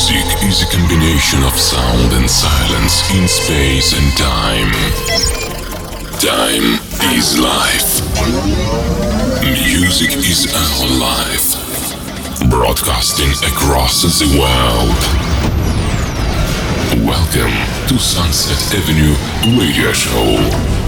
Music is a combination of sound and silence in space and time. Time is life. Music is our life. Broadcasting across the world. Welcome to Sunset Avenue Radio Show.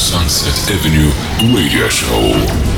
Sunset Avenue Radio Show.